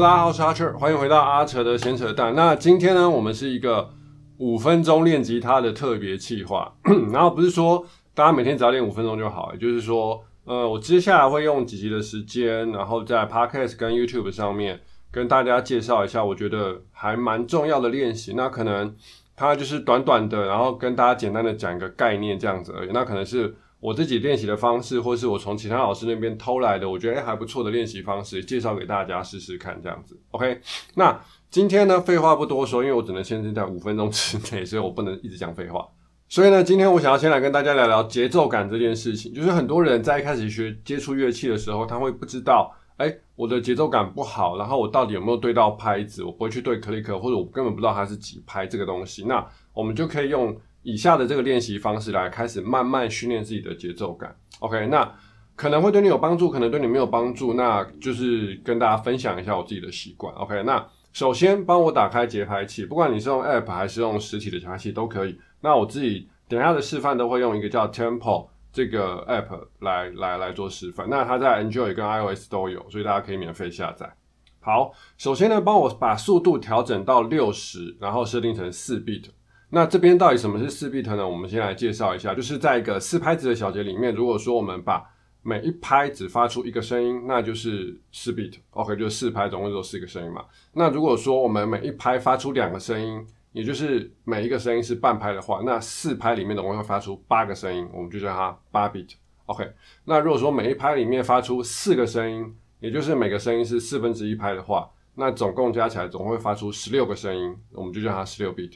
大家好，我是阿彻，欢迎回到阿扯的闲扯淡。那今天呢，我们是一个五分钟练吉他的特别计划。然后不是说大家每天只要练五分钟就好，也就是说，呃，我接下来会用几集的时间，然后在 Podcast 跟 YouTube 上面跟大家介绍一下，我觉得还蛮重要的练习。那可能它就是短短的，然后跟大家简单的讲一个概念这样子而已。那可能是。我自己练习的方式，或是我从其他老师那边偷来的，我觉得还不错的练习方式，介绍给大家试试看，这样子。OK，那今天呢，废话不多说，因为我只能限制在五分钟之内，所以我不能一直讲废话。所以呢，今天我想要先来跟大家聊聊节奏感这件事情。就是很多人在一开始学接触乐器的时候，他会不知道，哎，我的节奏感不好，然后我到底有没有对到拍子？我不会去对 click，或者我根本不知道它是几拍这个东西。那我们就可以用。以下的这个练习方式来开始慢慢训练自己的节奏感。OK，那可能会对你有帮助，可能对你没有帮助。那就是跟大家分享一下我自己的习惯。OK，那首先帮我打开节拍器，不管你是用 App 还是用实体的节拍器都可以。那我自己等下的示范都会用一个叫 Tempo 这个 App 来来来做示范。那它在 Android 跟 iOS 都有，所以大家可以免费下载。好，首先呢，帮我把速度调整到六十，然后设定成四 bit。那这边到底什么是四 bit 呢？我们先来介绍一下，就是在一个四拍子的小节里面，如果说我们把每一拍只发出一个声音，那就是四 bit，OK，就是四拍总共有四个声音嘛。那如果说我们每一拍发出两个声音，也就是每一个声音是半拍的话，那四拍里面总共会发出八个声音，我们就叫它八 bit，OK。那如果说每一拍里面发出四个声音，也就是每个声音是四分之一拍的话，那总共加起来总会发出十六个声音，我们就叫它十六 bit。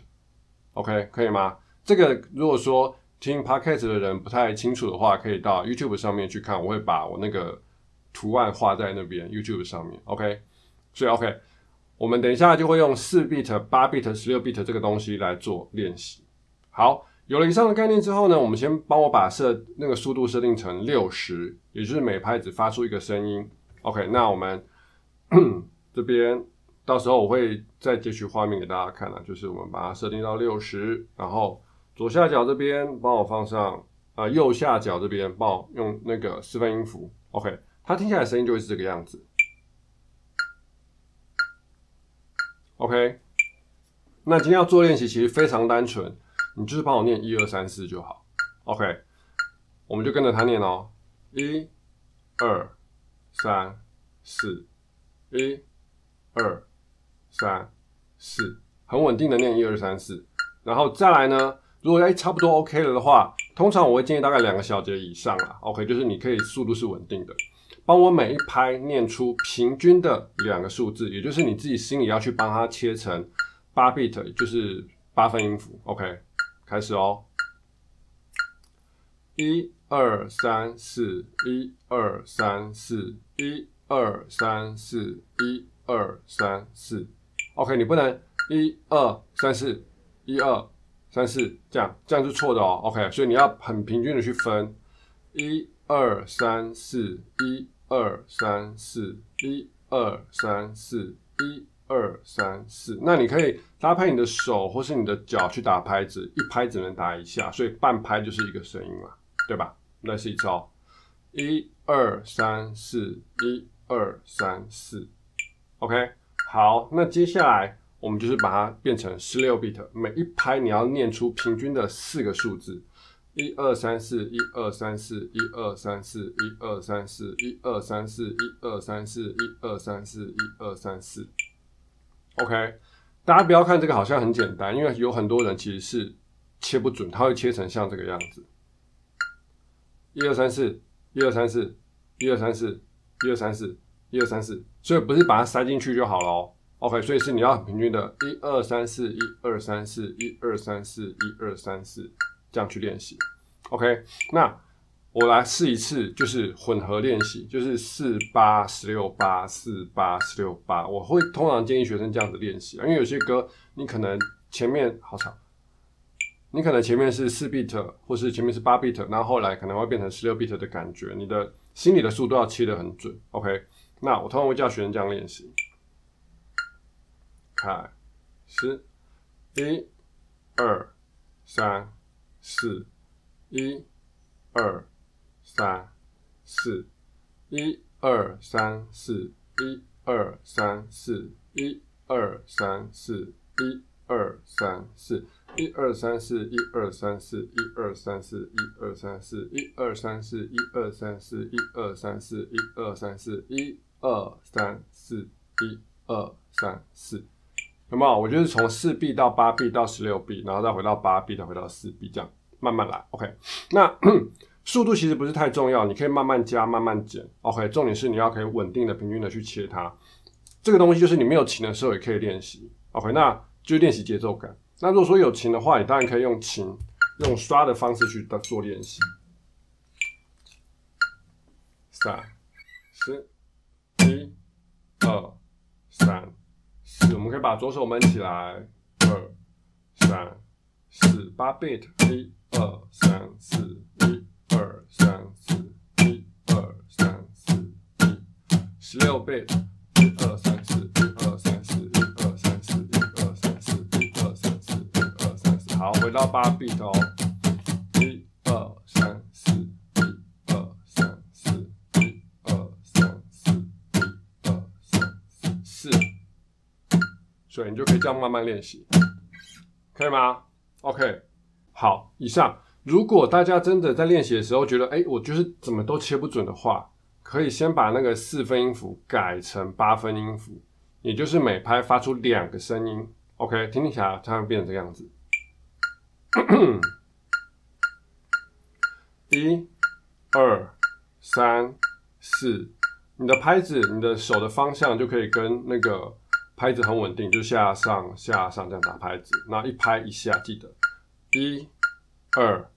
OK，可以吗？这个如果说听 Podcast 的人不太清楚的话，可以到 YouTube 上面去看，我会把我那个图案画在那边 YouTube 上面。OK，所以 OK，我们等一下就会用四 bit、八 bit、十六 bit 这个东西来做练习。好，有了以上的概念之后呢，我们先帮我把设那个速度设定成六十，也就是每拍只发出一个声音。OK，那我们 这边。到时候我会再截取画面给大家看啊，就是我们把它设定到六十，然后左下角这边帮我放上啊，右下角这边帮我用那个示范音符，OK，它听起来声音就会是这个样子，OK。那今天要做练习其实非常单纯，你就是帮我念一二三四就好，OK，我们就跟着他念哦，一、二、三、四，一、二。三四，很稳定的念一二三四，然后再来呢？如果哎差不多 OK 了的话，通常我会建议大概两个小节以上啊。OK，就是你可以速度是稳定的，帮我每一拍念出平均的两个数字，也就是你自己心里要去帮它切成八 bit，就是八分音符。OK，开始哦，一二三四，一二三四，一二三四，一二三四。OK，你不能一二三四，一二三四这样，这样是错的哦。OK，所以你要很平均的去分，一二三四，一二三四，一二三四，一二三四。那你可以搭配你的手或是你的脚去打拍子，一拍只能打一下，所以半拍就是一个声音嘛，对吧？那是一招，一二三四，一二三四，OK。好，那接下来我们就是把它变成十六 bit，每一拍你要念出平均的四个数字，一二三四，一二三四，一二三四，一二三四，一二三四，一二三四，一二三四，一二三四。OK，大家不要看这个好像很简单，因为有很多人其实是切不准，他会切成像这个样子。一二三四，一二三四，一二三四，一二三四，一二三四，所以不是把它塞进去就好了哦。OK，所以是你要很平均的，一二三四，一二三四，一二三四，一二三四，这样去练习。OK，那我来试一次，就是混合练习，就是四八十六八四八十六八。我会通常建议学生这样子练习，因为有些歌你可能前面好吵，你可能前面是四 bit，或是前面是八 bit，然后后来可能会变成十六 bit 的感觉，你的心里的数都要切得很准。OK。那我通常会叫学生这样练习，开始，一、二、三、四，一、二、三、四，一、二、三、四，一、二三四，一二三四，一二三四，一二三四，一二三四，一二三四，一二三四，一二三四，一二三四，一二三四，一二三四，一二三四，一二三四，有没有？我就是从四 B 到八 B 到十六 B，然后再回到八 B，再回到四 B，这样慢慢来。OK，那。速度其实不是太重要，你可以慢慢加、慢慢减。OK，重点是你要可以稳定的、平均的去切它。这个东西就是你没有琴的时候也可以练习。OK，那就练习节奏感。那如果说有琴的话，你当然可以用琴、用刷的方式去做练习。三、四、二、三、四，我们可以把左手闷起来。二、三、四，八 beat，一、二、三、四。六倍，一二三四，一二三四，一二三四，一二三四，一二三四，一二三四。好，回到八 bit 哦，四。所以你就可以这样慢慢练习，可以吗？OK，好，以上。如果大家真的在练习的时候觉得，哎，我就是怎么都切不准的话，可以先把那个四分音符改成八分音符，也就是每拍发出两个声音。OK，听听起来它会变成这个样子。一、二、三、四，你的拍子、你的手的方向就可以跟那个拍子很稳定，就下上下上这样打拍子。那一拍一下，记得一、二、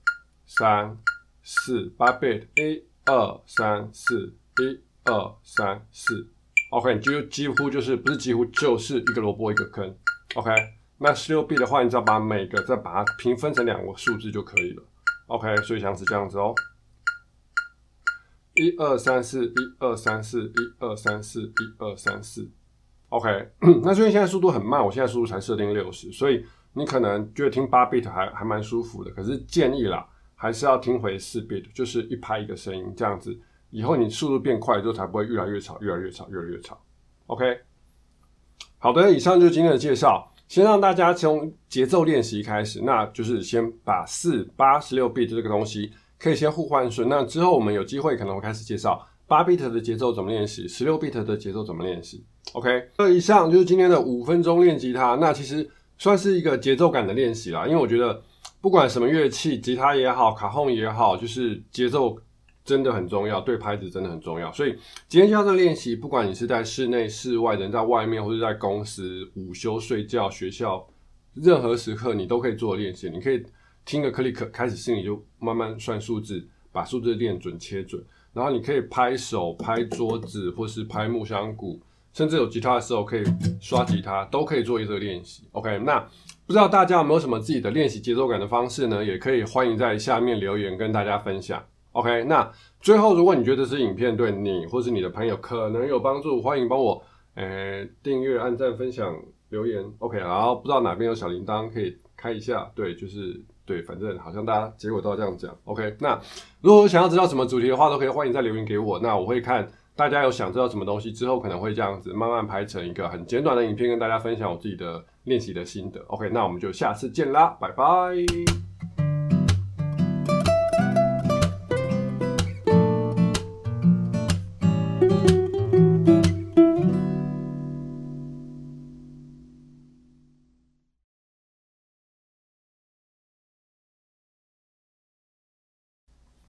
三、四，八 beat，一、二、三、四。一二三四，OK，你就几乎就是不是几乎就是一个萝卜一个坑，OK。那十六 B 的话，你只要把每个再把它平分成两个数字就可以了，OK。所以像是这样子哦，一二三四，一二三四，一二三四，一二三四，OK。那因为现在速度很慢，我现在速度才设定六十，所以你可能觉得听八 bit 还还蛮舒服的，可是建议啦，还是要听回四 bit，就是一拍一个声音这样子。以后你速度变快之后，才不会越来越吵，越来越吵，越来越吵。OK，好的，以上就是今天的介绍。先让大家从节奏练习开始，那就是先把四八十六 bit 这个东西可以先互换顺。那之后我们有机会可能会开始介绍八 bit 的节奏怎么练习，十六 bit 的节奏怎么练习。OK，那以上就是今天的五分钟练吉他。那其实算是一个节奏感的练习啦，因为我觉得不管什么乐器，吉他也好，卡洪也好，就是节奏。真的很重要，对拍子真的很重要。所以今天这个练习，不管你是在室内、室外，人在外面，或者在公司、午休、睡觉、学校，任何时刻你都可以做练习。你可以听个 click，开始心里就慢慢算数字，把数字练准、切准。然后你可以拍手、拍桌子，或是拍木箱鼓，甚至有吉他的时候可以刷吉他，都可以做一个练习。OK，那不知道大家有没有什么自己的练习节奏感的方式呢？也可以欢迎在下面留言跟大家分享。OK，那最后，如果你觉得这影片对你或是你的朋友可能有帮助，欢迎帮我呃订阅、按赞、分享、留言。OK，然后不知道哪边有小铃铛可以开一下，对，就是对，反正好像大家结果都要这样讲。OK，那如果想要知道什么主题的话，都可以欢迎再留言给我，那我会看大家有想知道什么东西之后，可能会这样子慢慢拍成一个很简短的影片，跟大家分享我自己的练习的心得。OK，那我们就下次见啦，拜拜。